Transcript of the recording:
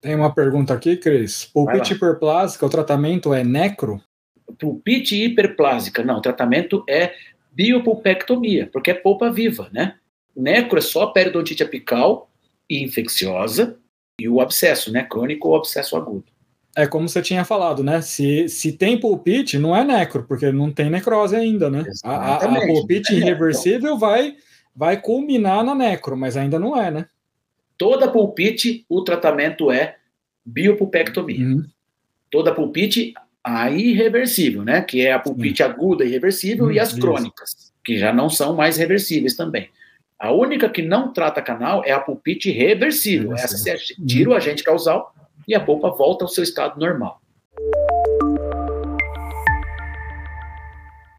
Tem uma pergunta aqui, Cris. Pulpite hiperplásica, o tratamento é necro? Pulpite hiperplásica, não, o tratamento é biopulpectomia, porque é polpa viva, né? Necro é só periodontite apical e infecciosa e o abscesso, né? Crônico ou abscesso agudo. É como você tinha falado, né? Se, se tem pulpite, não é necro, porque não tem necrose ainda, né? A, a, a pulpite é irreversível vai, vai culminar na necro, mas ainda não é, né? Toda pulpite, o tratamento é biopulpectomia. Uhum. Toda pulpite, a irreversível, né? Que é a pulpite uhum. aguda irreversível uhum, e as crônicas, que já não são mais reversíveis também. A única que não trata canal é a pulpite reversível. Essa você tira o agente causal e a polpa volta ao seu estado normal.